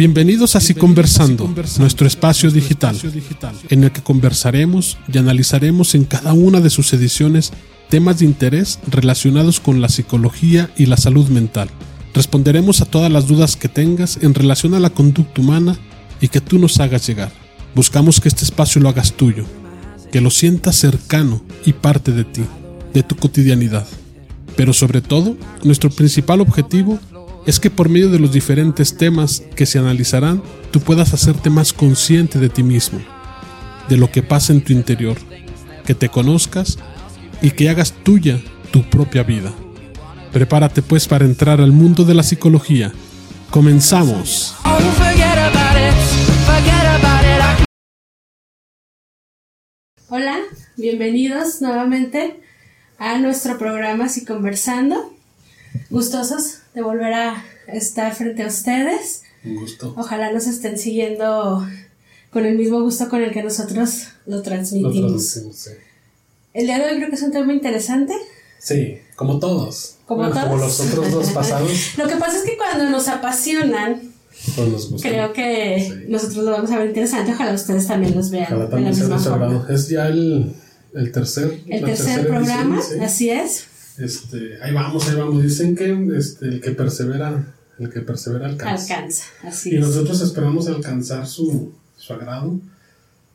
Bienvenidos a Así Conversando, nuestro espacio digital, en el que conversaremos y analizaremos en cada una de sus ediciones temas de interés relacionados con la psicología y la salud mental. Responderemos a todas las dudas que tengas en relación a la conducta humana y que tú nos hagas llegar. Buscamos que este espacio lo hagas tuyo, que lo sientas cercano y parte de ti, de tu cotidianidad. Pero sobre todo, nuestro principal objetivo es que por medio de los diferentes temas que se analizarán, tú puedas hacerte más consciente de ti mismo, de lo que pasa en tu interior, que te conozcas y que hagas tuya tu propia vida. Prepárate pues para entrar al mundo de la psicología. Comenzamos. Hola, bienvenidos nuevamente a nuestro programa Si Conversando. Gustosos de volver a estar frente a ustedes. Un gusto. Ojalá nos estén siguiendo con el mismo gusto con el que nosotros lo transmitimos. El día de hoy creo que es un tema interesante. Sí, como todos. Como todos. Como los otros dos pasados. lo que pasa es que cuando nos apasionan, pues nos gusta. creo que nosotros lo vamos a ver interesante. Ojalá ustedes también los vean. Ojalá también de la misma forma. Es ya el, el tercer. El tercer programa, edición, sí. así es. Este, ahí vamos, ahí vamos. Dicen que este, el que persevera, el que persevera alcanza. Alcanza, así Y es. nosotros esperamos alcanzar su, su agrado.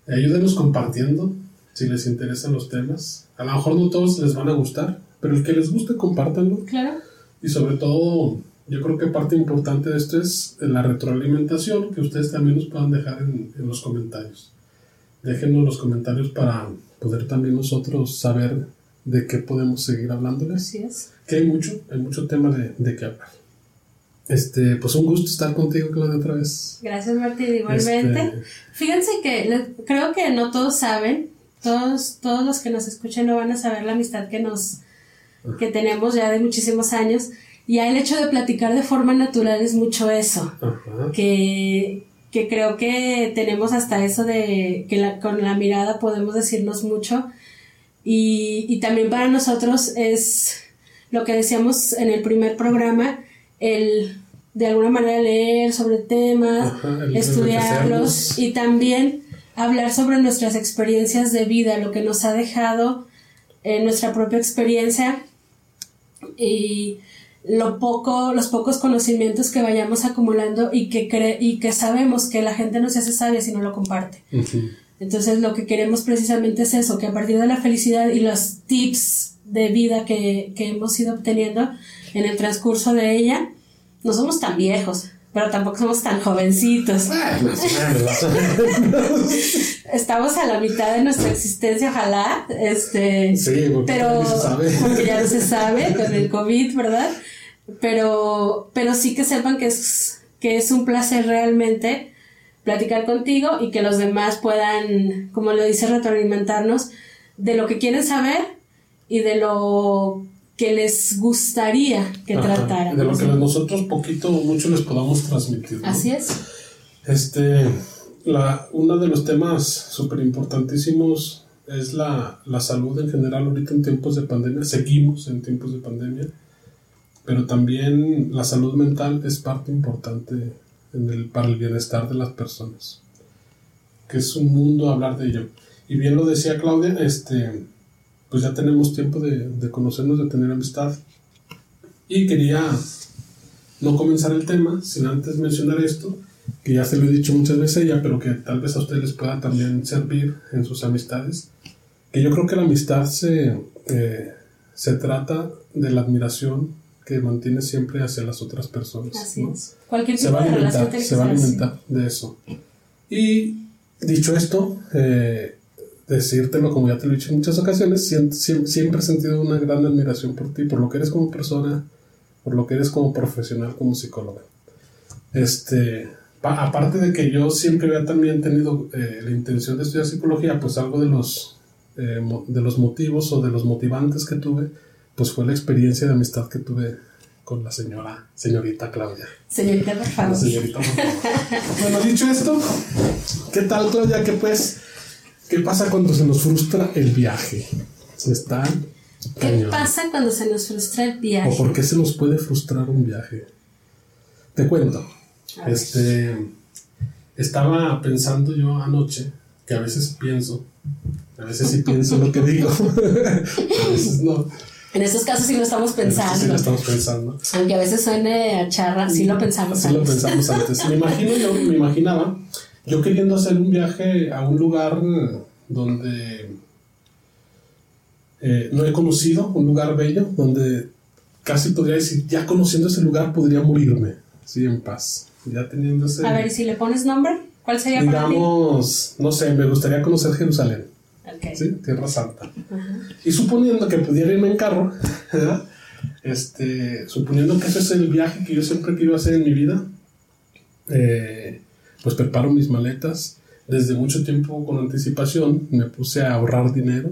Ayúdenos compartiendo si les interesan los temas. A lo mejor no todos les van a gustar, pero el que les guste, compártanlo. Claro, Y sobre todo, yo creo que parte importante de esto es la retroalimentación que ustedes también nos puedan dejar en, en los comentarios. Déjenos los comentarios para poder también nosotros saber de qué podemos seguir hablándoles. así es. Que hay mucho, hay mucho tema de, de qué hablar. Este, pues un gusto estar contigo, Claudia, otra vez. Gracias, Martín, igualmente. Este, Fíjense que creo que no todos saben, todos, todos los que nos escuchen no van a saber la amistad que nos, que tenemos ya de muchísimos años. Y ya el hecho de platicar de forma natural es mucho eso, ajá. que, que creo que tenemos hasta eso de que la- con la mirada podemos decirnos mucho. Y, y también para nosotros es lo que decíamos en el primer programa, el de alguna manera leer sobre temas, Ajá, estudiarlos y también hablar sobre nuestras experiencias de vida, lo que nos ha dejado nuestra propia experiencia y lo poco, los pocos conocimientos que vayamos acumulando y que cre- y que sabemos que la gente no se hace sabia si no lo comparte. Entonces lo que queremos precisamente es eso, que a partir de la felicidad y los tips de vida que, que hemos ido obteniendo en el transcurso de ella, no somos tan viejos, pero tampoco somos tan jovencitos. Estamos a la mitad de nuestra existencia, ojalá, este, Sí, porque pero no se sabe. porque ya no se sabe con el COVID, ¿verdad? Pero, pero sí que sepan que es, que es un placer realmente platicar contigo y que los demás puedan, como lo dice, retroalimentarnos de lo que quieren saber y de lo que les gustaría que Ajá, tratáramos. De lo que nosotros poquito o mucho les podamos transmitir. ¿no? Así es. Este, la, uno de los temas súper importantísimos es la, la salud en general ahorita en tiempos de pandemia. Seguimos en tiempos de pandemia, pero también la salud mental es parte importante en el, para el bienestar de las personas. Que es un mundo hablar de ello. Y bien lo decía Claudia, este, pues ya tenemos tiempo de, de conocernos, de tener amistad. Y quería no comenzar el tema sin antes mencionar esto, que ya se lo he dicho muchas veces a ella, pero que tal vez a ustedes les pueda también servir en sus amistades. Que yo creo que la amistad se, eh, se trata de la admiración que mantiene siempre hacia las otras personas. Así ¿no? es. Cualquier Se tipo va a de relación alimentar, se va a alimentar de eso. Y dicho esto, eh, decírtelo como ya te lo he dicho en muchas ocasiones, sien- siem- siempre he sentido una gran admiración por ti, por lo que eres como persona, por lo que eres como profesional, como psicóloga. Este, pa- aparte de que yo siempre había también tenido eh, la intención de estudiar psicología, pues algo de los, eh, de los motivos o de los motivantes que tuve, pues fue la experiencia de amistad que tuve con la señora, señorita Claudia. Señorita, por La señorita, por favor. bueno, dicho esto, ¿qué tal, Claudia? ¿Qué pues? ¿Qué pasa cuando se nos frustra el viaje? Está ¿Qué cañón. pasa cuando se nos frustra el ¿O viaje? por qué se nos puede frustrar un viaje? Te cuento. Este, estaba pensando yo anoche, que a veces pienso, a veces sí pienso lo que digo, a veces no. En esos casos sí lo estamos pensando. Sí lo estamos pensando. Aunque a veces suene a charra, sí lo pensamos sí lo pensamos antes. Me imagino yo, me imaginaba yo queriendo hacer un viaje a un lugar donde eh, no he conocido, un lugar bello, donde casi podría decir, ya conociendo ese lugar podría morirme, sí, en paz. Ya teniendo ese... A ver, si le pones nombre, ¿cuál sería Digamos, no sé, me gustaría conocer Jerusalén. ¿Sí? Tierra Santa. Y suponiendo que pudiera irme en carro, Este, suponiendo que ese es el viaje que yo siempre quiero hacer en mi vida, eh, pues preparo mis maletas desde mucho tiempo con anticipación, me puse a ahorrar dinero,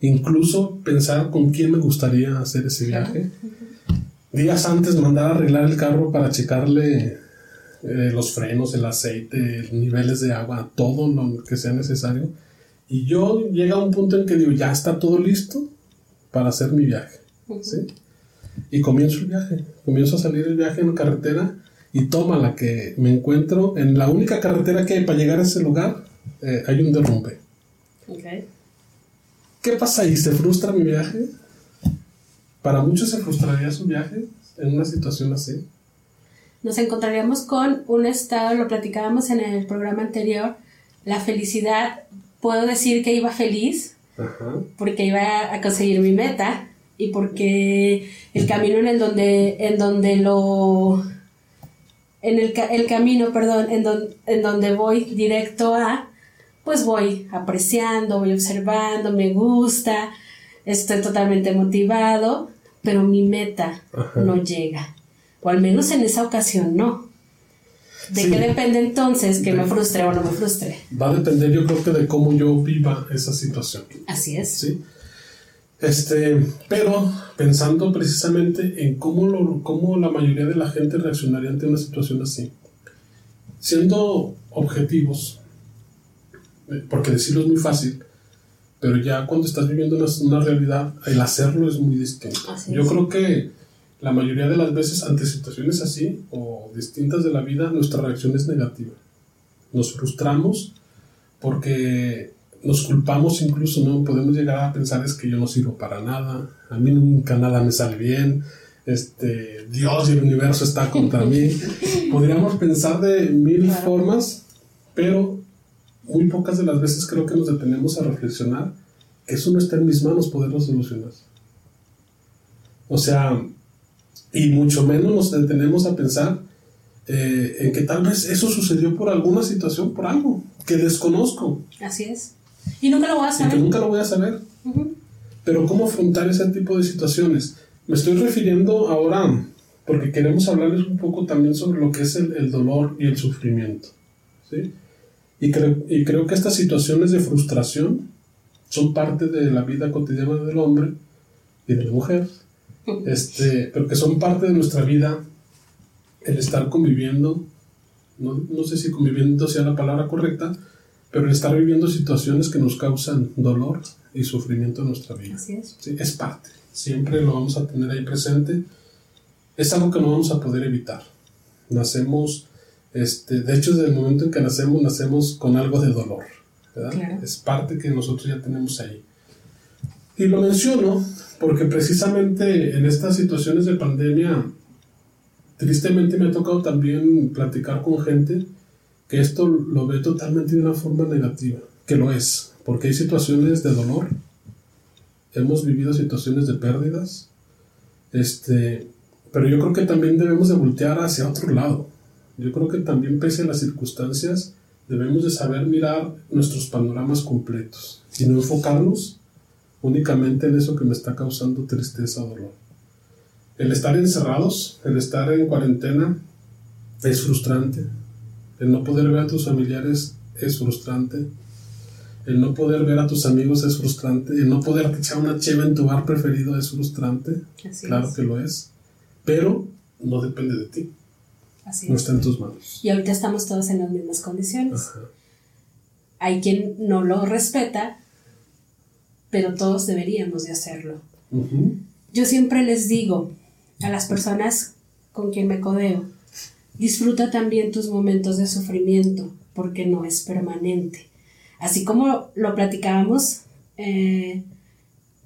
incluso pensar con quién me gustaría hacer ese viaje. Días antes mandar a arreglar el carro para checarle eh, los frenos, el aceite, niveles de agua, todo lo que sea necesario y yo llega a un punto en que digo, ya está todo listo para hacer mi viaje. ¿sí? Y comienzo el viaje. Comienzo a salir el viaje en carretera y toma la que me encuentro en la única carretera que hay para llegar a ese lugar. Eh, hay un derrumbe. Okay. ¿Qué pasa ahí? ¿Se frustra mi viaje? Para muchos se frustraría su viaje en una situación así. Nos encontraríamos con un estado, lo platicábamos en el programa anterior, la felicidad puedo decir que iba feliz porque iba a conseguir mi meta y porque el camino en el donde en donde lo en el, el camino perdón en, en donde voy directo a pues voy apreciando voy observando me gusta estoy totalmente motivado pero mi meta no llega o al menos en esa ocasión no ¿De qué depende entonces que me frustre o no me frustre? Va a depender yo creo que de cómo yo viva esa situación. Así es. Sí. Este, pero pensando precisamente en cómo, lo, cómo la mayoría de la gente reaccionaría ante una situación así. Siendo objetivos, eh, porque decirlo es muy fácil, pero ya cuando estás viviendo una, una realidad, el hacerlo es muy distinto. yo creo que la mayoría de las veces ante situaciones así o distintas de la vida, nuestra reacción es negativa. Nos frustramos porque nos culpamos incluso, ¿no? Podemos llegar a pensar es que yo no sirvo para nada, a mí nunca nada me sale bien, este, Dios y el universo está contra mí. Podríamos pensar de mil formas, pero muy pocas de las veces creo que nos detenemos a reflexionar que eso no está en mis manos poderlo solucionar. O sea, y mucho menos nos detenemos a pensar eh, en que tal vez eso sucedió por alguna situación, por algo que desconozco. Así es. Y nunca lo voy a saber. Y que nunca lo voy a saber. Pero ¿cómo afrontar ese tipo de situaciones? Me estoy refiriendo ahora, porque queremos hablarles un poco también sobre lo que es el, dolor y el sufrimiento. ¿sí? Y, y creo que estas situaciones de frustración son parte de la vida cotidiana del hombre y de la mujer este, pero que son parte de nuestra vida, el estar conviviendo, no, no, sé si conviviendo sea la palabra correcta, pero el estar viviendo situaciones que nos causan dolor y sufrimiento en nuestra vida. Así es. Sí, es parte, siempre lo vamos a tener ahí presente. Es algo que no vamos a poder evitar. Nacemos, este, de hecho, desde el momento en que nacemos, nacemos con algo de dolor. Es parte que nosotros ya tenemos ahí. Y lo menciono porque precisamente en estas situaciones de pandemia, tristemente me ha tocado también platicar con gente que esto lo ve totalmente de una forma negativa, que lo es, porque hay situaciones de dolor, hemos vivido situaciones de pérdidas, este, pero yo creo que también debemos de voltear hacia otro lado. Yo creo que también pese a las circunstancias, debemos de saber mirar nuestros panoramas completos y no enfocarnos únicamente en eso que me está causando tristeza o dolor. El estar encerrados, el estar en cuarentena, es frustrante. El no poder ver a tus familiares es frustrante. El no poder ver a tus amigos es frustrante. El no poder echar una cheva en tu bar preferido es frustrante. claro que lo es. Pero no depende de ti. no está en tus manos. Y ahorita estamos todos en las mismas condiciones. Hay quien no lo respeta pero todos deberíamos de hacerlo. Yo siempre les digo a las personas con quien me codeo, disfruta también tus momentos de sufrimiento, porque no es permanente. Así como lo platicábamos eh,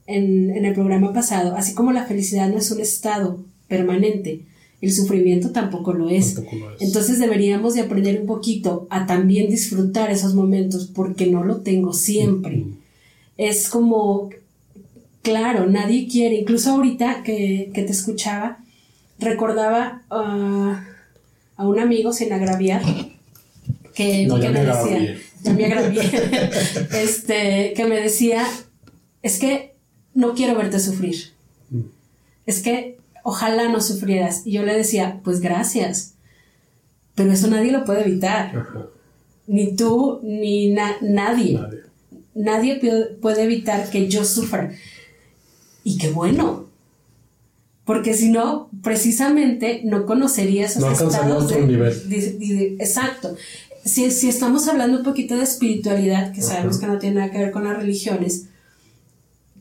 en, en el programa pasado, así como la felicidad no es un estado permanente, el sufrimiento tampoco lo es. Entonces deberíamos de aprender un poquito a también disfrutar esos momentos porque no lo tengo siempre. Es como, claro, nadie quiere, incluso ahorita que, te escuchaba, recordaba a un amigo sin agraviar que, me, decía, ya me agravié, este, que me decía, es que no quiero verte sufrir. Mm. Es que ojalá no sufrieras. Y yo le decía, pues gracias. Pero eso nadie lo puede evitar. Ni tú, ni nadie. nadie. Puede evitar que yo sufra. Y qué bueno. Porque si no, precisamente no conocerías esos no estados otro nivel. exacto. Si, si, estamos hablando un poquito de espiritualidad, que sabemos que no tiene nada que ver con las religiones,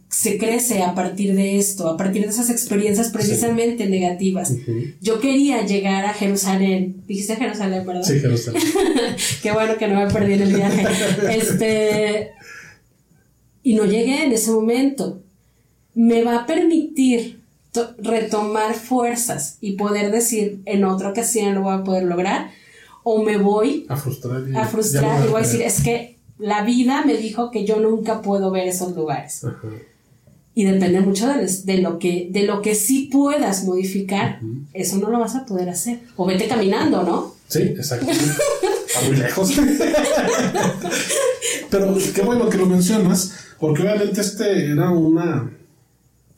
se crece a partir de esto, a partir de esas experiencias precisamente negativas. Yo quería llegar a Jerusalén. Dijiste Jerusalén, ¿verdad? Sí, Jerusalén. Qué bueno que no me perdí en el viaje. este. Y no llegué en ese momento. Me va a permitir retomar fuerzas y poder decir en otra ocasión lo voy a poder lograr. O me voy a frustrar y, a frustrar y voy a decir, es que la vida me dijo que yo nunca puedo ver esos lugares. Ajá y depende mucho de, lo que de lo que sí puedas modificar, eso no lo vas a poder hacer. O vete caminando, ¿no? Sí, exacto. Está muy lejos. Pero qué bueno que lo mencionas, porque obviamente este era una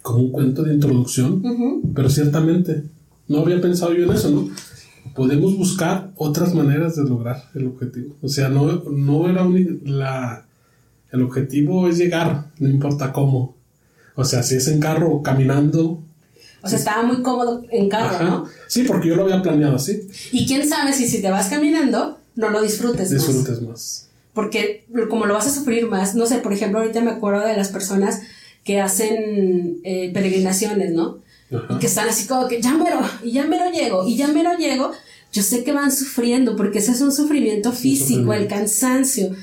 como un cuento de introducción, pero ciertamente no había pensado yo en eso, ¿no? Podemos buscar otras maneras de lograr el objetivo. O sea, no, no era la el objetivo es llegar, no importa cómo. O sea, si es en carro o caminando. O sea, estaba muy cómodo en carro, ¿no? Sí, porque yo lo había planeado así. Y quién sabe si si te vas caminando, no lo disfrutes, más. Disfrutes más. Porque como lo vas a sufrir más, no sé, por ejemplo, ahorita me acuerdo de las personas que hacen eh, peregrinaciones, ¿no? Y que están así como que ya mero, y ya mero llego, y ya mero llego. Yo sé que van sufriendo, porque ese es un sufrimiento físico, el cansancio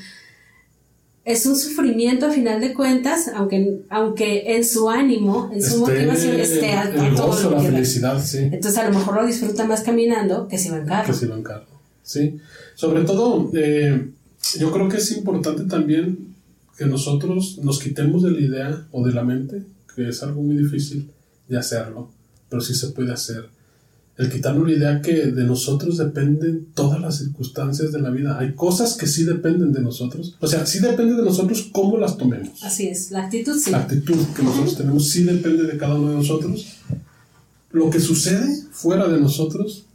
es un sufrimiento a final de cuentas, aunque, aunque en su ánimo, en su motivación esté alto. El gozo, la felicidad, sí. Entonces a lo mejor lo disfruta más caminando que si va en carro. Que si va en carro, sí. Sobre todo, eh, yo creo que es importante también que nosotros nos quitemos de la idea o de la mente, que es algo muy difícil de hacerlo, pero sí se puede hacer el quitarnos la idea que de nosotros dependen todas las circunstancias de la vida. Hay cosas que sí dependen de nosotros. O sea, sí depende de nosotros cómo las tomemos. Así es, la actitud sí. La actitud que nosotros tenemos sí depende de cada uno de nosotros. Lo que sucede fuera de nosotros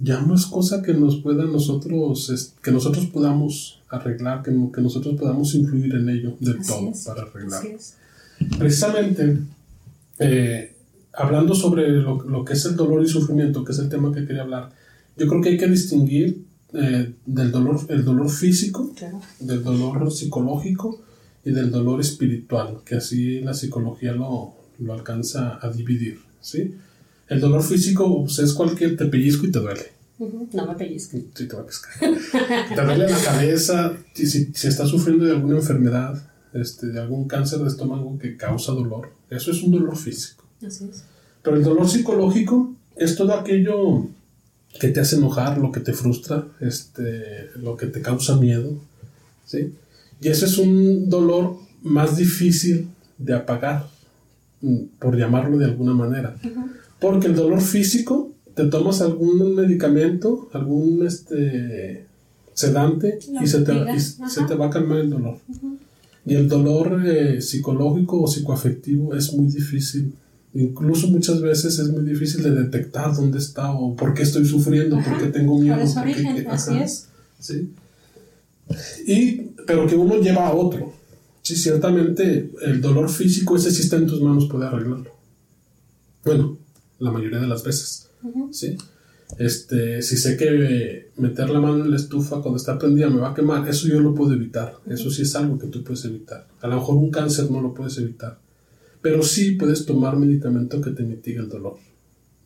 ya no es cosa que nos pueda nosotros, que nosotros podamos arreglar, que, que nosotros podamos influir en ello del todo para arreglar. Precisamente, eh, hablando sobre lo, que es el dolor y sufrimiento, que es el tema que quería hablar, yo creo que hay que distinguir eh, del dolor, el dolor físico, del dolor psicológico y del dolor espiritual, que así la psicología lo, lo alcanza a dividir, ¿sí? El dolor físico pues, es cualquier, te pellizco y te duele. No me pellizco. Sí, te va a pescar. te duele la cabeza, si, si, si, estás sufriendo de alguna enfermedad, este, de algún cáncer de estómago que causa dolor, eso es un dolor físico. Pero el dolor psicológico es todo aquello que te hace enojar, lo que te frustra, este, lo que te causa miedo, ¿sí? Y ese es un dolor más difícil de apagar, mm, por llamarlo de alguna manera. Porque el dolor físico, te tomas algún medicamento, algún este, sedante y, se te, se te, va a calmar el dolor. Y el dolor eh, psicológico o psicoafectivo es muy difícil Incluso muchas veces es muy difícil de detectar dónde está o por qué estoy sufriendo, por qué tengo miedo. Por origen, así es. ¿sí? Y, pero que uno lleva a otro. Sí, ciertamente el dolor físico, ese sí está en tus manos, puede arreglarlo. Bueno, la mayoría de las veces. ¿sí? Este, si sé que meter la mano en la estufa cuando está prendida me va a quemar, eso yo lo puedo evitar. Eso sí es algo que tú puedes evitar. A lo mejor un cáncer no lo puedes evitar pero sí puedes tomar medicamento que te mitigue el dolor.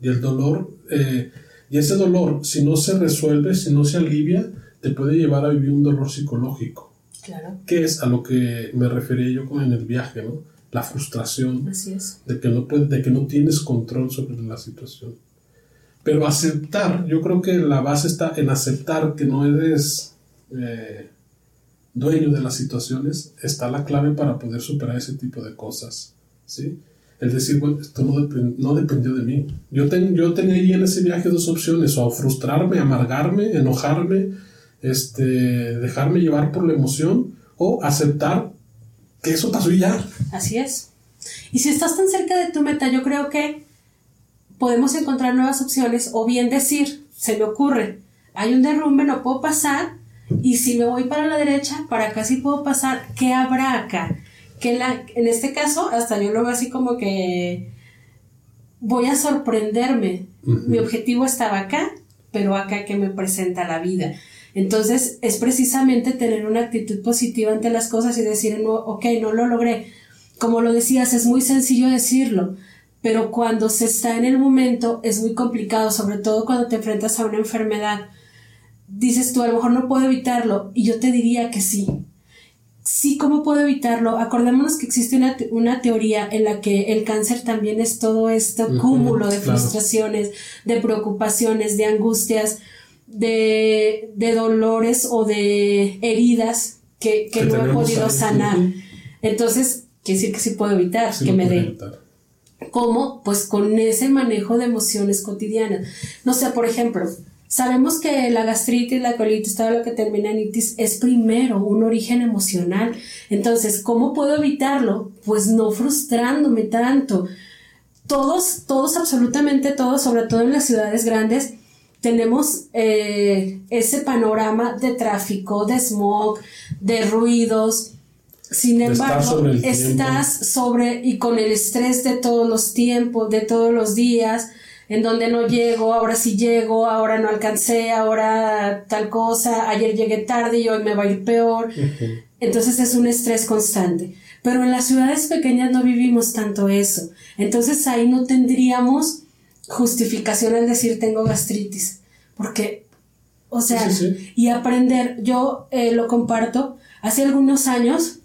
Y el dolor, eh, Y ese dolor, si no se resuelve, si no se alivia, te puede llevar a vivir un dolor psicológico. Claro. Que es a lo que me refería yo con en el viaje, ¿no? La frustración Así es. de que no puedes, de que no tienes control sobre la situación. Pero aceptar, yo creo que la base está en aceptar que no eres eh, dueño de las situaciones, está la clave para poder superar ese tipo de cosas, ¿sí? El decir, bueno, esto no, depend- no dependió de mí. Yo, ten- yo tenía ahí en ese viaje dos opciones, o frustrarme, amargarme, enojarme, este, dejarme llevar por la emoción, o aceptar que eso pasó y ya. Así es. Y si estás tan cerca de tu meta, yo creo que podemos encontrar nuevas opciones o bien decir, se me ocurre, hay un derrumbe, no puedo pasar, y si me voy para la derecha, para acá sí puedo pasar, ¿qué habrá acá? Que la, en este caso, hasta yo lo veo así como que voy a sorprenderme. Mi objetivo estaba acá, pero acá que me presenta la vida. Entonces es precisamente tener una actitud positiva ante las cosas y decir, no, ok, no lo logré. Como lo decías, es muy sencillo decirlo, pero cuando se está en el momento es muy complicado, sobre todo cuando te enfrentas a una enfermedad. Dices tú, a lo mejor no puedo evitarlo, y yo te diría que sí. Sí, ¿cómo puedo evitarlo? Acordémonos que existe una, te- una teoría en la que el cáncer también es todo este cúmulo de claro. frustraciones, de preocupaciones, de angustias, de, de dolores o de heridas que, que Que no he podido ahí. sanar. Entonces, quiere decir que sí puedo evitar Sí que me dé. ¿Cómo? Pues con ese manejo de emociones cotidianas. No sé, por ejemplo, sabemos que la gastritis, la colitis, todo lo que termina en itis es primero un origen emocional. Entonces, ¿cómo puedo evitarlo? Pues no frustrándome tanto. Todos, todos, absolutamente todos, sobre todo en las ciudades grandes, tenemos eh, ese panorama de tráfico, de smog, de ruidos. Sin embargo, sobre estás sobre y con el estrés de todos los tiempos, de todos los días, en donde no llego, ahora sí llego, ahora no alcancé, ahora tal cosa, ayer llegué tarde y hoy me va a ir peor. Entonces es un estrés constante. Pero en las ciudades pequeñas no vivimos tanto eso. Entonces ahí no tendríamos justificación al decir tengo gastritis. Porque, o sea, Sí, sí, sí. y aprender, yo eh, lo comparto, hace algunos años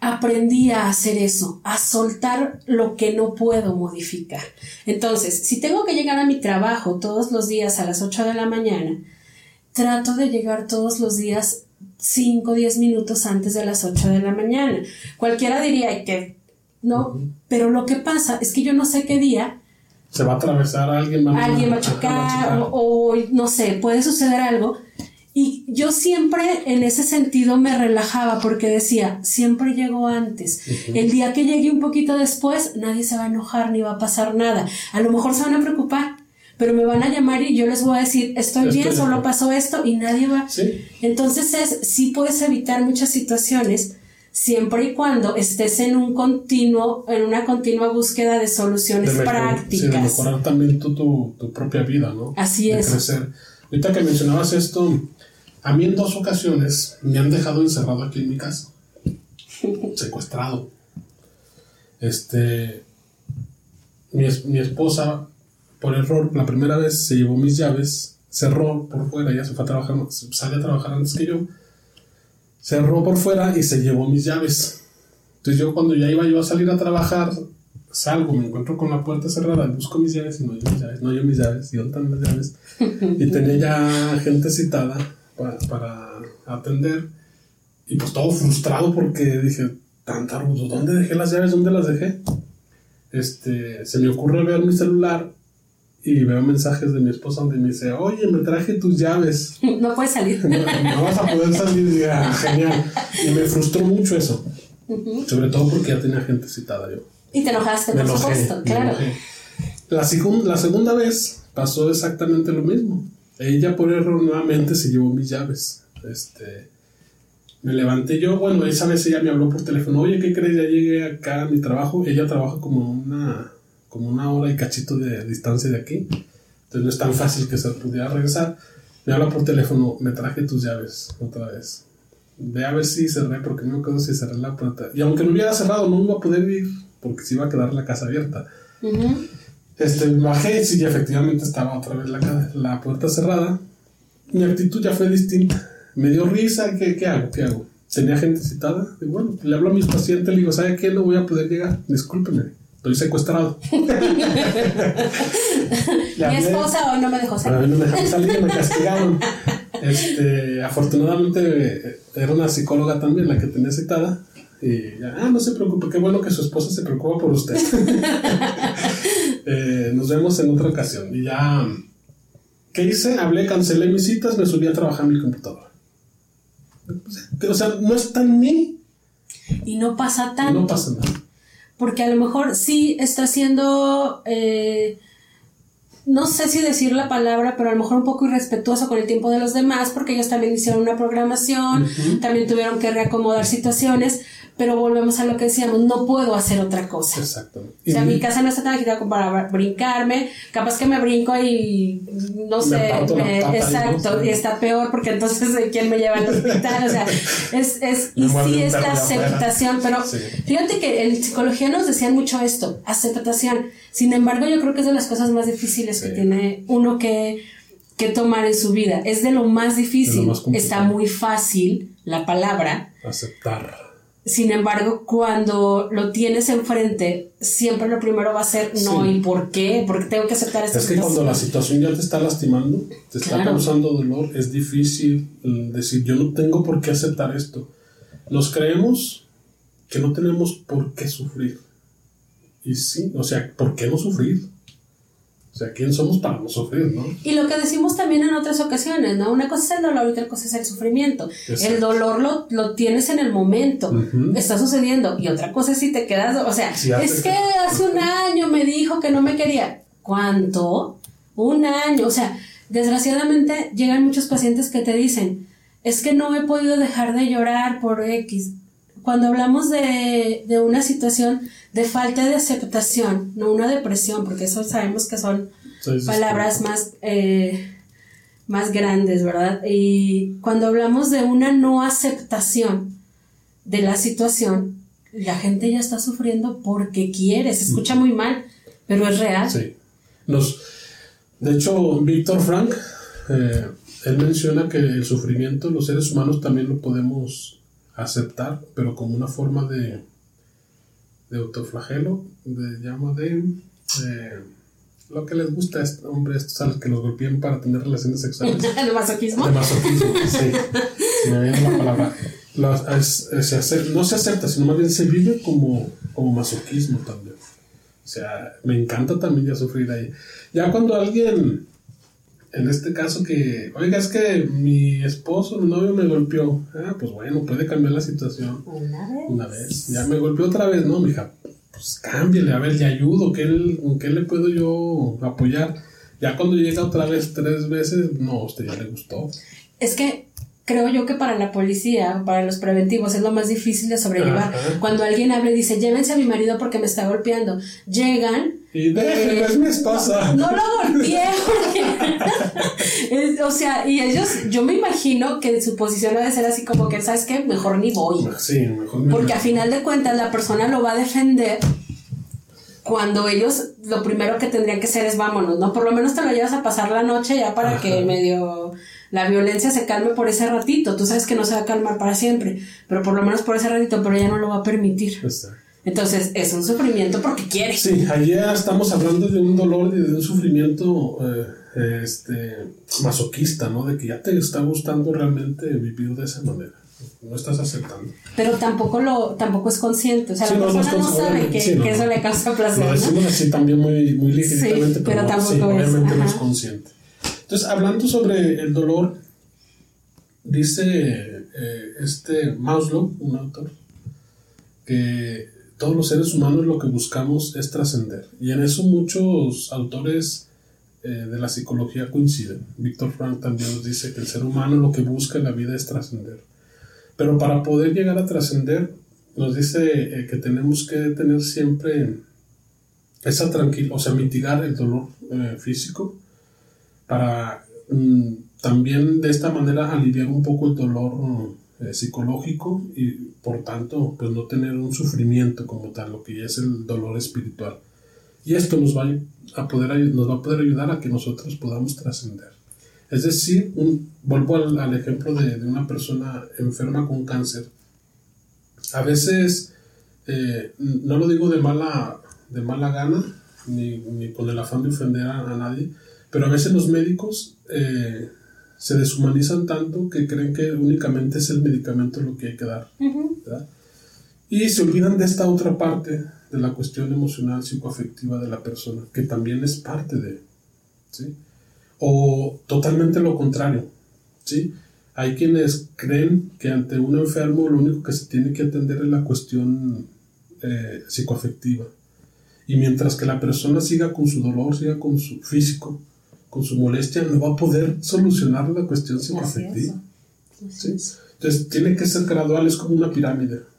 aprendí a hacer eso, a soltar lo que no puedo modificar. Entonces, si tengo que llegar a mi trabajo todos los días a las 8 de la mañana, trato de llegar todos los días 5 o 10 minutos antes de las 8 de la mañana. Cualquiera diría "Ay, que no, pero lo que pasa es que yo no sé qué día Se va a atravesar alguien, va alguien va a chocar o, o, no sé, puede suceder algo. Y yo siempre en ese sentido me relajaba porque decía, siempre llego antes. El día que llegue un poquito después, nadie se va a enojar ni va a pasar nada. A lo mejor se van a preocupar, pero me van a llamar y yo les voy a decir, estoy Estoy bien, solo pasó esto y nadie va. Sí, Entonces es, sí puedes evitar muchas situaciones siempre y cuando estés en un continuo, en una continua búsqueda de soluciones de, mejor- prácticas. sí, de mejorar también tu, tu, tu propia vida, ¿no? Así de es. crecer. Ahorita que mencionabas esto, a mí en dos ocasiones me han dejado encerrado aquí en mi casa, secuestrado. Este, mi, mi esposa, por error, la primera vez se llevó mis llaves, cerró por fuera, ella se fue a trabajar, sale a trabajar antes que yo, cerró por fuera y se llevó mis llaves. Entonces yo cuando ya iba yo a salir a trabajar, salgo, me encuentro con la puerta cerrada, busco mis llaves y no hay mis llaves, no hay mis llaves, y están las llaves. Y tenía ya gente citada para, para atender. Y pues todo frustrado porque dije, tan tarde, ¿dónde dejé las llaves? ¿Dónde las dejé? Este, se me ocurre ver mi celular y veo mensajes de mi esposa donde me dice, oye, me traje tus llaves. No puedes salir. No, no vas a poder salir. Y "Ah, genial. Y me frustró mucho eso. Sobre todo porque ya tenía gente citada yo. Y te enojaste, Me por enojé, supuesto, claro. enojé. La, segun- la segunda vez pasó exactamente lo mismo. Ella por error nuevamente se llevó mis llaves. Este, me levanté yo, bueno, esa vez ella me habló por teléfono, oye, ¿qué crees? Ya llegué acá a mi trabajo. Ella trabaja como una, como una hora y cachito de distancia de aquí. Entonces no es tan fácil que se pudiera regresar. Me habla por teléfono, me traje tus llaves otra vez. Ve a ver si cerré, porque no me acuerdo si cerré la puerta. Y aunque no hubiera cerrado, no iba a poder ir, porque se iba a quedar la casa abierta. Ujú. Este, bajé y sí, efectivamente estaba otra vez la, la puerta cerrada. Mi actitud ya fue distinta. Me dio risa, ¿qué, qué hago? ¿Qué hago? Tenía gente citada. Y bueno, le hablo a mis pacientes, le digo, ¿sabe qué? No voy a poder llegar. Discúlpeme, estoy secuestrado. Mi esposa hoy no me dejó salir. No me dejaron salir, me castigaron. Este, afortunadamente era una psicóloga también la que tenía citada. Y ya, ah, no se preocupe, qué bueno que su esposa se preocupa por usted. Eh, nos vemos en otra ocasión. Y ya, ¿qué hice? Hablé, cancelé mis citas, me subí a trabajar en mi computadora. O sea, no está en mí. Y no pasa tanto. No pasa nada. Porque a lo mejor sí está siendo, eh, no sé si decir la palabra, pero a lo mejor un poco irrespetuoso con el tiempo de los demás, porque ellos también hicieron una programación, también tuvieron que reacomodar situaciones, pero volvemos a lo que decíamos, no puedo hacer otra cosa. Exacto. O sea, mi casa no está tan agitada como para brincarme, capaz que me brinco y no sé, y exacto, no y está peor porque entonces ¿de quién me lleva al hospital? O sea, es, es y sí es la afuera. aceptación, pero Sí. fíjate que en psicología nos decían mucho esto, aceptación. Sin embargo, yo creo que es de las cosas más difíciles que tiene uno que, que tomar en su vida. Es de lo más difícil. Lo más. Está muy fácil la palabra. Aceptar. Sin embargo, cuando lo tienes enfrente, siempre lo primero va a ser no, Sí. ¿y por qué? Porque tengo que aceptar esta Es que cuando la situación. ya te está lastimando, te está causando dolor, es difícil mm, decir, yo no tengo por qué aceptar esto. Nos creemos que no tenemos por qué sufrir. Y sí, o sea, ¿por qué no sufrir? O sea, ¿quién somos para no sufrir, no? Y lo que decimos también en otras ocasiones, ¿no? Una cosa es el dolor y otra cosa es el sufrimiento. Exacto. El dolor lo, lo tienes en el momento, está sucediendo. Y otra cosa es si te quedas, o sea, Sí, es que- que hace un año me dijo que no me quería. ¿Cuánto? Un año. O sea, desgraciadamente llegan muchos pacientes que te dicen, es que no he podido dejar de llorar por X. Cuando hablamos de, de una situación de falta de aceptación, no una depresión, porque eso sabemos que son palabras más, eh, más grandes, ¿verdad? Y cuando hablamos de una no aceptación de la situación, la gente ya está sufriendo porque quiere, se escucha muy mal, pero es real. Sí. Nos, de hecho, Víctor Frank, eh, él menciona que el sufrimiento los seres humanos también lo podemos aceptar, pero como una forma de, de autoflagelo, de llama de eh, lo que les gusta a este hombre, estos a los que los golpeen para tener relaciones sexuales. ¿El masoquismo? De masoquismo, sí. Me viene la palabra. Es- es- se no se acepta, sino más bien se vive como, como masoquismo también. O sea, me encanta también ya sufrir ahí. Ya cuando alguien, en este caso que, oiga, es que mi esposo, mi novio me golpeó. Ah, pues bueno, puede cambiar la situación Una vez. una vez. Ya me golpeó otra vez, no, mija. Pues cámbiale, a ver, le ayudo. ¿Qué, ¿Con qué le puedo yo apoyar? Ya cuando llega otra vez tres veces, no, a usted ya le gustó. Es que creo yo que para la policía, para los preventivos, es lo más difícil de sobrellevar. Ajá. Cuando alguien habla y dice, llévense a mi marido porque me está golpeando, llegan. Y déjenme, eh, es mi esposa. No lo golpeé. Es- o sea, y ellos, yo me imagino que su posición debe ser así como que, ¿sabes qué? Mejor ni voy. Sí, mejor me Porque a final de cuentas la persona lo va a defender cuando ellos lo primero que tendrían que hacer es vámonos, ¿no? Por lo menos te lo llevas a pasar la noche ya para Ajá. que medio la violencia se calme por ese ratito. Tú sabes que no se va a calmar para siempre, pero por lo menos por ese ratito, pero ella no lo va a permitir. Entonces es un sufrimiento porque quiere. Sí, allá estamos hablando de un dolor y de un sufrimiento eh, este, masoquista, ¿no? De que ya te está gustando realmente vivir de esa manera. No estás aceptando. Pero tampoco lo, tampoco es consciente. O sea, Sí, la no, persona no, sabe que, sí, no, que eso le causa placer. Lo decimos así también muy, muy ligeramente, Sí, pero, pero no, tampoco es, obviamente no es consciente. Entonces, hablando sobre el dolor, dice eh, este Maslow, un autor, que todos los seres humanos lo que buscamos es trascender. Y en eso muchos autores eh, de la psicología coinciden. Víctor Frank también nos dice que el ser humano lo que busca en la vida es trascender. Pero para poder llegar a trascender, nos dice eh, que tenemos que tener siempre esa tranquila, o sea, mitigar el dolor eh, físico para mm, también de esta manera aliviar un poco el dolor psicológico y por tanto pues no tener un sufrimiento como tal, lo que ya es el dolor espiritual. Y esto nos va a, poder, nos va a poder ayudar a que nosotros podamos trascender. Es decir, un, vuelvo al, ejemplo de, una persona enferma con cáncer. A veces, eh, no lo digo de mala, de mala gana, ni, ni con el afán de ofender a, nadie, pero a veces los médicos eh, se deshumanizan tanto que creen que únicamente es el medicamento lo que hay que dar. Y se olvidan de esta otra parte de la cuestión emocional, psicoafectiva de la persona, que también es parte de, ¿sí? O totalmente lo contrario, ¿sí? Hay quienes creen que ante un enfermo lo único que se tiene que atender es la cuestión eh, psicoafectiva. Y mientras que la persona siga con su dolor, siga con su físico, con su molestia, no va a poder solucionar la cuestión psicoafectiva. Entonces tiene que ser gradual, es como una pirámide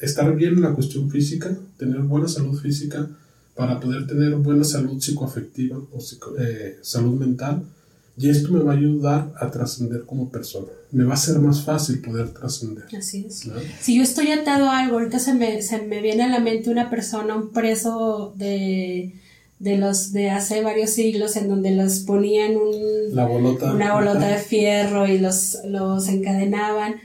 estar bien en la cuestión física, tener buena salud física para poder tener buena salud psicoafectiva o eh, salud mental. Y esto me va a ayudar a trascender como persona. Me va a ser más fácil poder trascender. Así es. Si yo estoy atado a algo, ahorita se me, se me viene a la mente una persona, un preso de, de los de hace varios siglos en donde los ponían un, la bolota. una bolota de fierro y los, los encadenaban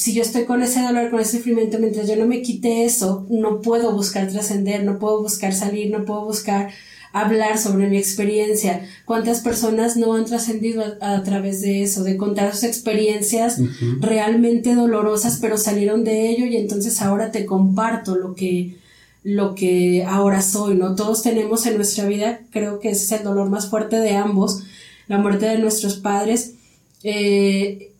si yo estoy con ese dolor, con ese sufrimiento, mientras yo no me quite eso, no puedo buscar trascender, no puedo buscar salir, no puedo buscar hablar sobre mi experiencia. ¿Cuántas personas no han trascendido a, través de eso, de contar sus experiencias realmente dolorosas, pero salieron de ello y entonces ahora te comparto lo que lo que ahora soy, ¿no? Todos tenemos en nuestra vida, creo que ese es el dolor más fuerte de ambos, la muerte de nuestros padres, eh,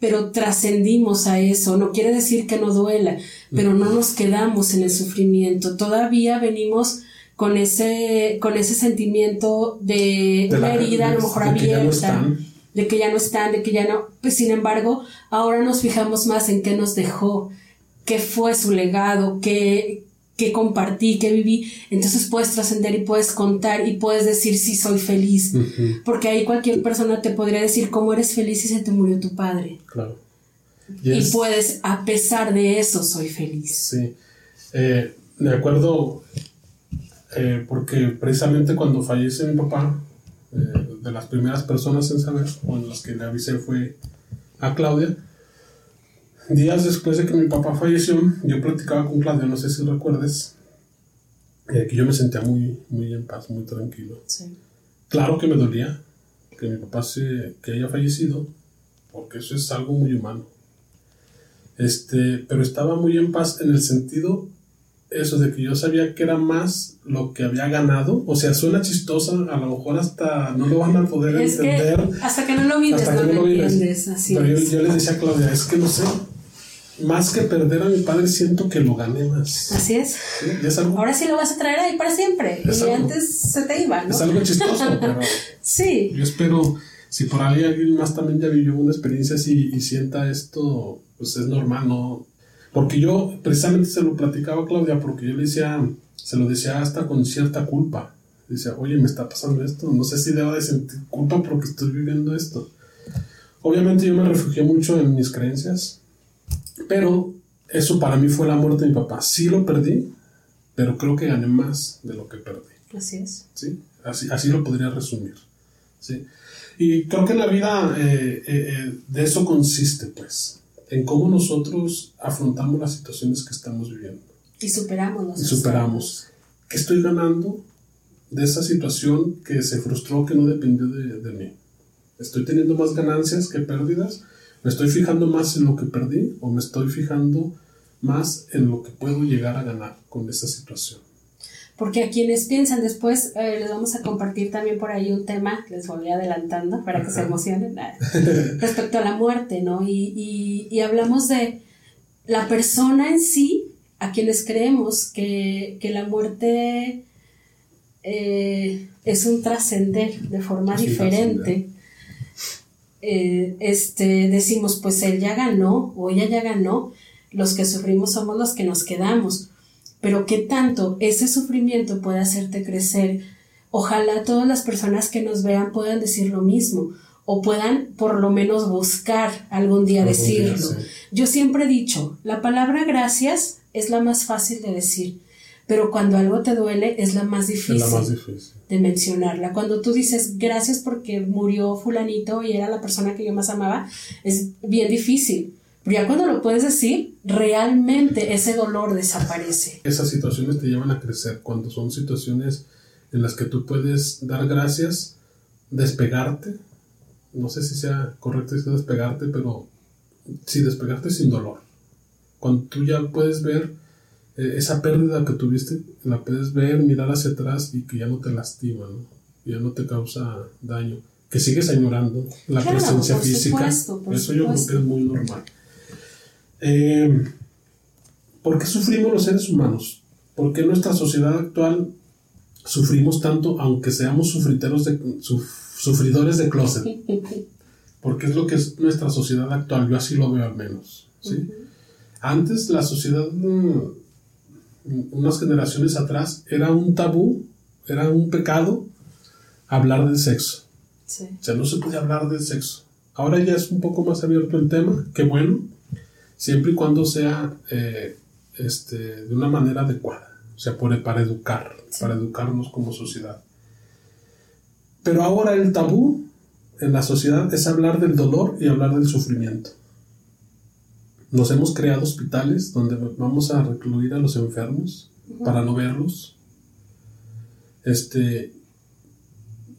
pero trascendimos a eso. No quiere decir que no duela, pero no nos quedamos en el sufrimiento. Todavía venimos con ese, con ese sentimiento de, una herida a lo mejor abierta, de que ya no están, de que ya no. Pues sin embargo, ahora nos fijamos más en qué nos dejó, qué fue su legado, qué, que compartí, que viví, entonces puedes trascender y puedes contar y puedes decir si soy feliz, porque ahí cualquier persona te podría decir cómo eres feliz si se te murió tu padre. Claro. Y, puedes, a pesar de eso, soy feliz. Sí. Eh, me acuerdo, eh, porque precisamente cuando fallece mi papá, eh, de las primeras personas en saber, o en las que le avisé fue a Claudia, días después de que mi papá falleció, yo platicaba con Claudia, no sé si recuerdes, eh, que yo me sentía muy, muy en paz, muy tranquilo. Claro que me dolía que mi papá se, que haya fallecido, porque eso es algo muy humano. Este, pero estaba muy en paz en el sentido eso de que yo sabía que era más lo que había ganado, o sea, suena chistosa, a lo mejor hasta no lo van a poder entender. hasta que no lo vives, no, lo entiendes, así Pero yo, yo, le decía a Claudia, es que no sé, más que perder a mi padre, siento que lo gané más. Así es. Ahora sí lo vas a traer ahí para siempre. y antes se te iba, ¿no? Es algo chistoso, pero. sí. Yo espero, si por ahí alguien más también ya vivió una experiencia así y sienta esto, pues es normal, ¿no? Porque yo precisamente se lo platicaba a Claudia, porque yo le decía, se lo decía hasta con cierta culpa. Decía, oye, me está pasando esto, no sé si debo de sentir culpa porque estoy viviendo esto. Obviamente yo me refugié mucho en mis creencias, pero eso para mí fue la muerte de mi papá. Sí lo perdí, pero creo que gané más de lo que perdí. Así es. ¿Sí? Así, así lo podría resumir. ¿Sí? Y creo que la vida eh, eh, eh, de eso consiste, pues, en cómo nosotros afrontamos las situaciones que estamos viviendo. Y superamos. Y superamos. ¿Qué estoy ganando de esa situación que se frustró, que no dependió de, de mí? ¿Estoy teniendo más ganancias que pérdidas? ¿Me estoy fijando más en lo que perdí o me estoy fijando más en lo que puedo llegar a ganar con esta situación? Porque a quienes piensan después, eh, les vamos a compartir también por ahí un tema, les voy adelantando para que se emocionen, respecto a la muerte, ¿no? Y, y, hablamos de la persona en sí, a quienes creemos que, que la muerte eh, es un trascender de forma diferente. Eh, este, decimos, pues él ya ganó o ella ya ganó, los que sufrimos somos los que nos quedamos. Pero qué tanto ese sufrimiento puede hacerte crecer. Ojalá todas las personas que nos vean puedan decir lo mismo o puedan por lo menos buscar algún día decirlo. Yo siempre he dicho, la palabra gracias es la más fácil de decir, pero cuando algo te duele es la más difícil, Es la más difícil. de mencionarla. Cuando tú dices gracias porque murió fulanito y era la persona que yo más amaba, es bien difícil. Pero ya cuando lo puedes decir, realmente ese dolor desaparece. Esas situaciones te llevan a crecer cuando son situaciones en las que tú puedes dar gracias, despegarte. No sé si sea correcto decir despegarte, pero sí despegarte sin dolor. Cuando tú ya puedes ver eh, esa pérdida que tuviste, la puedes ver, mirar hacia atrás y que ya no te lastima, ¿no? ya no te causa daño. Que sigues añorando la Claro, presencia por física. supuesto, por Eso yo creo que es muy normal. Eh, ¿Por qué sufrimos los seres humanos? ¿Por qué en nuestra sociedad actual sufrimos tanto aunque seamos sufriteros de, suf- sufridores de closet? Porque es lo que es nuestra sociedad actual, yo así lo veo al menos. ¿sí? Antes la sociedad, mm, unas generaciones atrás, era un tabú, era un pecado hablar del sexo. Sí. O sea, no se puede hablar del sexo. Ahora ya es un poco más abierto el tema, qué bueno, siempre y cuando sea eh, este, de una manera adecuada, o sea, por, para educar, para educarnos como sociedad. Pero ahora el tabú en la sociedad es hablar del dolor y hablar del sufrimiento. Nos hemos creado hospitales donde vamos a recluir a los enfermos para no verlos. Este,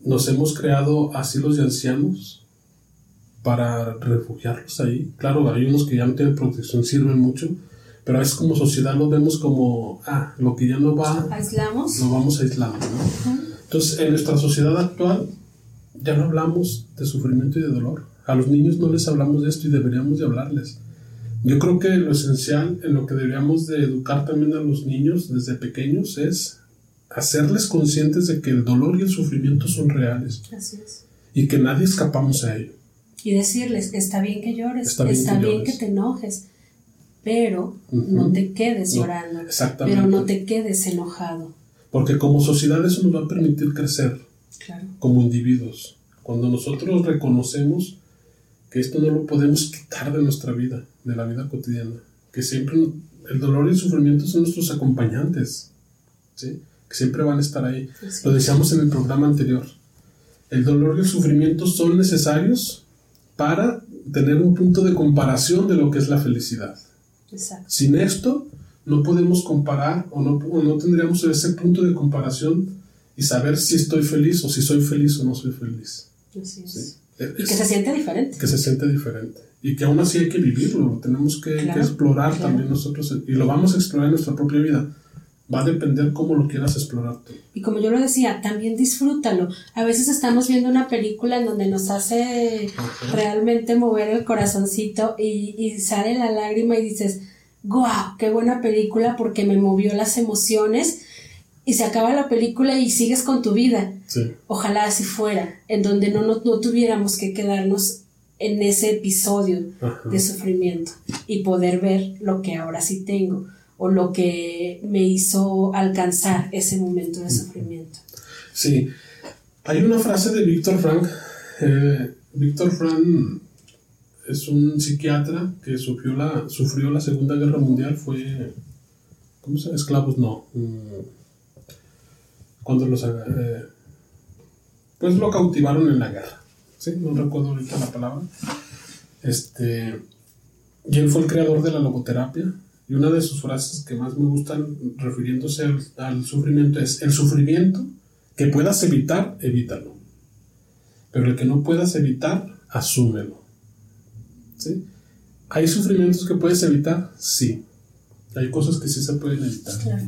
nos hemos creado asilos de ancianos para refugiarlos ahí. Claro, hay unos que ya no tienen protección, sirven mucho, pero a veces como sociedad lo vemos como, ah, lo que ya no va, Aislamos. lo vamos aislando, ¿no? Entonces, en nuestra sociedad actual ya no hablamos de sufrimiento y de dolor. A los niños no les hablamos de esto y deberíamos de hablarles. Yo creo que lo esencial en lo que deberíamos de educar también a los niños desde pequeños es hacerles conscientes de que el dolor y el sufrimiento son reales Así es. y que nadie escapamos a ello. Y decirles, está bien que llores, Está está bien bien, que que, llores. te enojes, pero no te quedes No, llorando. exactamente. Pero no te quedes enojado. Porque como sociedad eso nos va a permitir crecer Claro. como individuos. Cuando nosotros reconocemos que esto no lo podemos quitar de nuestra vida, de la vida cotidiana, que siempre el dolor y el sufrimiento son nuestros acompañantes, ¿sí? que siempre van a estar ahí. Lo decíamos en el programa anterior. El dolor y el sufrimiento son necesarios para tener un punto de comparación de lo que es la felicidad. Exacto. Sin esto, no podemos comparar o no, o no tendríamos ese punto de comparación y saber si estoy feliz o si soy feliz o no soy feliz. Así es. ¿sí? Y que se siente diferente. que se siente diferente. Y que aún así hay que vivirlo, lo tenemos que, Claro, que explorar claro. también nosotros y lo vamos a explorar en nuestra propia vida. Va a depender cómo lo quieras explorar tú. Y como yo lo decía, también disfrútalo. A veces estamos viendo una película en donde nos hace Ajá. realmente mover el corazoncito y, y sale la lágrima y dices, ¡guau! ¡Qué buena película! Porque me movió las emociones. Y se acaba la película y sigues con tu vida. Sí, Ojalá así fuera, en donde no, no, no tuviéramos que quedarnos en ese episodio Ajá. de sufrimiento y poder ver lo que ahora sí tengo o lo que me hizo alcanzar ese momento de sufrimiento. sí. Hay una frase de Víctor Frank. Eh, Víctor Frank es un psiquiatra que sufrió la, sufrió la Segunda Guerra Mundial. Fue. ¿Cómo se llama? Esclavos, no. Mm, Cuando los. eh, pues lo cautivaron en la guerra. ¿sí? No recuerdo ahorita la palabra. Este, y él fue el creador de la logoterapia. Y una de sus frases que más me gustan refiriéndose al, al sufrimiento es, el sufrimiento que puedas evitar, evítalo. Pero el que no puedas evitar, asúmelo. ¿Sí? ¿Hay sufrimientos que puedes evitar? Sí. Hay cosas que sí se pueden evitar. Claro.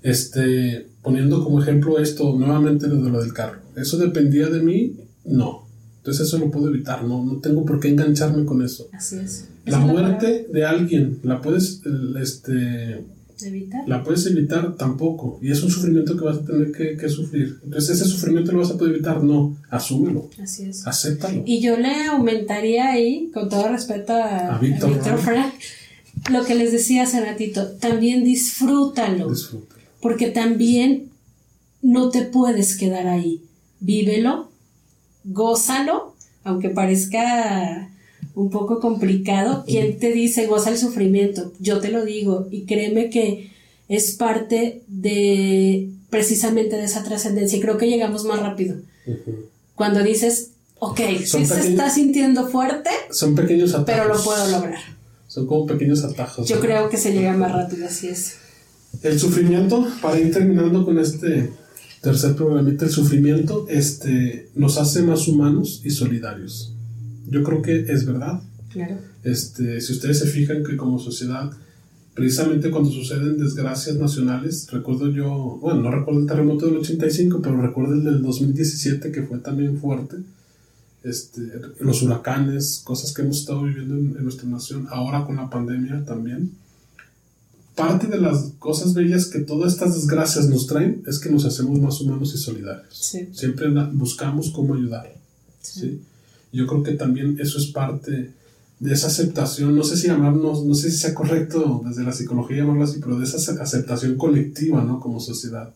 Este, poniendo como ejemplo esto nuevamente de lo del carro. ¿Eso dependía de mí? No. Entonces eso lo puedo evitar, no, no tengo por qué engancharme con eso. Así es. La muerte de alguien, ¿la puedes, este. Evitar. la puedes evitar? Tampoco. Y es un sufrimiento que vas a tener que, que sufrir. Entonces ese sufrimiento lo vas a poder evitar. No, asúmelo, Así es. acéptalo. Y yo le aumentaría ahí, con todo respeto a, A Víctor Frank. Lo que les decía hace ratito, también disfrútalo. Disfrútalo. Porque también no te puedes quedar ahí. Vívelo, gózalo, aunque parezca un poco complicado. ¿Quién te dice goza el sufrimiento? Yo te lo digo y créeme que, es parte de precisamente de esa trascendencia y creo que llegamos más rápido. Cuando dices, ok, sí se está sintiendo fuerte, son pequeños atajos. Pero lo puedo lograr. Son como pequeños atajos. Yo creo que se llega más rápido, así es. El sufrimiento, para ir terminando con este tercer problemita, el sufrimiento este, nos hace más humanos y solidarios. Yo creo que es verdad. Claro. Este, si ustedes se fijan que como sociedad, precisamente cuando suceden desgracias nacionales, recuerdo yo, bueno, no recuerdo el terremoto del 85, pero recuerdo el del 2017 que fue también fuerte. Este, los huracanes, cosas que hemos estado viviendo en, nuestra nación, ahora con la pandemia también. Parte de las cosas bellas que todas estas desgracias nos traen es que nos hacemos más humanos y solidarios. Siempre buscamos cómo ayudar. ¿sí? Yo creo que también eso es parte de esa aceptación, no sé si llamarnos, no sé si sea correcto desde la psicología llamarlo así, pero de esa aceptación colectiva, ¿no? Como sociedad.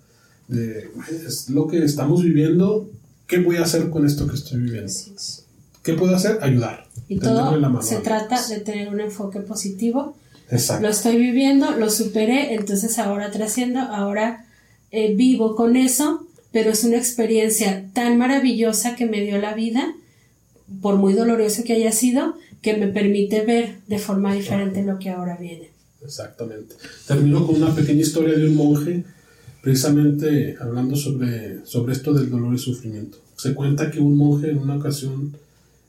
De, es lo que estamos viviendo, ¿qué voy a hacer con esto que estoy viviendo? ¿Qué puedo hacer? Ayudar. Y todo se trata de tener un enfoque positivo. Exacto. Lo estoy viviendo, lo superé, entonces ahora trasciendo, ahora eh, vivo con eso, pero es una experiencia tan maravillosa que me dio la vida, por muy doloroso que haya sido, que me permite ver de forma diferente lo que ahora viene. Exactamente. Termino con una pequeña historia de un monje, precisamente hablando sobre, sobre esto del dolor y sufrimiento. Se cuenta que un monje en una ocasión,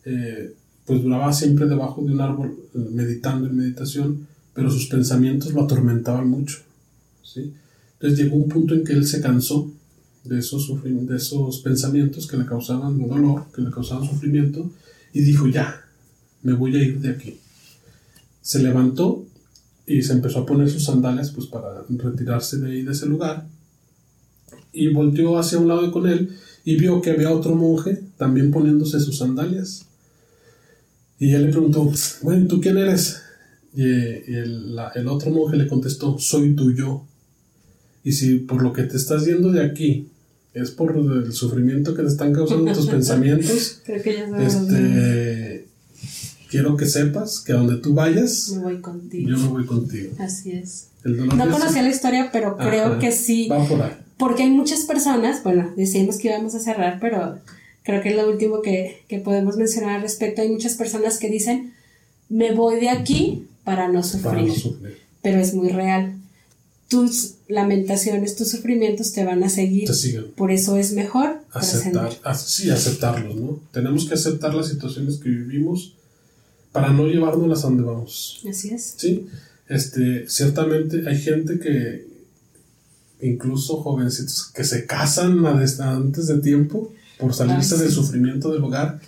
eh, pues duraba siempre debajo de un árbol eh, meditando en meditación, pero sus pensamientos lo atormentaban mucho. ¿sí? Entonces llegó un punto en que él se cansó de esos, de esos pensamientos que le causaban dolor, que le causaban sufrimiento, y dijo, ya, me voy a ir de aquí. Se levantó y se empezó a poner sus sandalias pues para retirarse de ahí de ese lugar y volteó hacia un lado con él y vio que había otro monje también poniéndose sus sandalias. Y él le preguntó, bueno, ¿tú quién eres? Y el, el otro monje le contestó, soy tú yo. Y si por lo que te estás yendo de aquí es por el sufrimiento que te están causando tus pensamientos, Creo que ya este, quiero que sepas que a donde tú vayas, me voy contigo. yo me voy contigo. Así es. no conocía la historia, pero creo que sí. Va por ahí. Porque hay muchas personas, bueno, decimos que íbamos a cerrar, pero creo que es lo último que, que podemos mencionar al respecto. Hay muchas personas que dicen, me voy de aquí para no sufrir. Para no sufrir. Pero es muy real. Tus lamentaciones, tus sufrimientos te van a seguir. Te siguen. Por eso es mejor aceptar, sí, aceptarlos, ¿no? Tenemos que aceptar las situaciones que vivimos para no llevárnoslas a donde vamos. Así es. Sí, este, ciertamente hay gente que, incluso jovencitos, que se casan antes de tiempo por salirse del sufrimiento del hogar,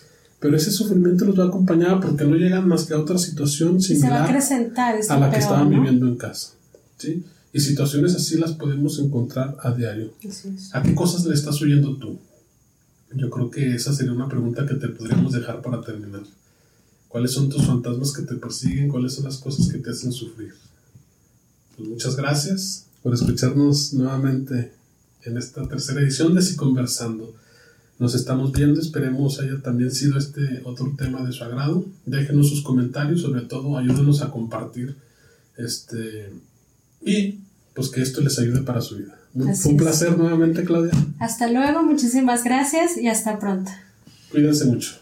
pero ese sufrimiento los va a acompañar porque no llegan más que a otra situación similar a, a la que estaban viviendo en casa. ¿sí? Y situaciones así las podemos encontrar a diario. ¿A qué cosas le estás oyendo tú? Yo creo que esa sería una pregunta que te podríamos dejar para terminar. ¿Cuáles son tus fantasmas que te persiguen? ¿Cuáles son las cosas que te hacen sufrir? Pues muchas gracias por escucharnos nuevamente en esta tercera edición de Si Conversando. Nos estamos viendo, esperemos haya también sido este otro tema de su agrado. Déjenos sus comentarios, sobre todo ayúdenos a compartir este y pues que esto les ayude para su vida. Fue un placer nuevamente, Claudia. Hasta luego, muchísimas gracias y hasta pronto. Cuídense mucho.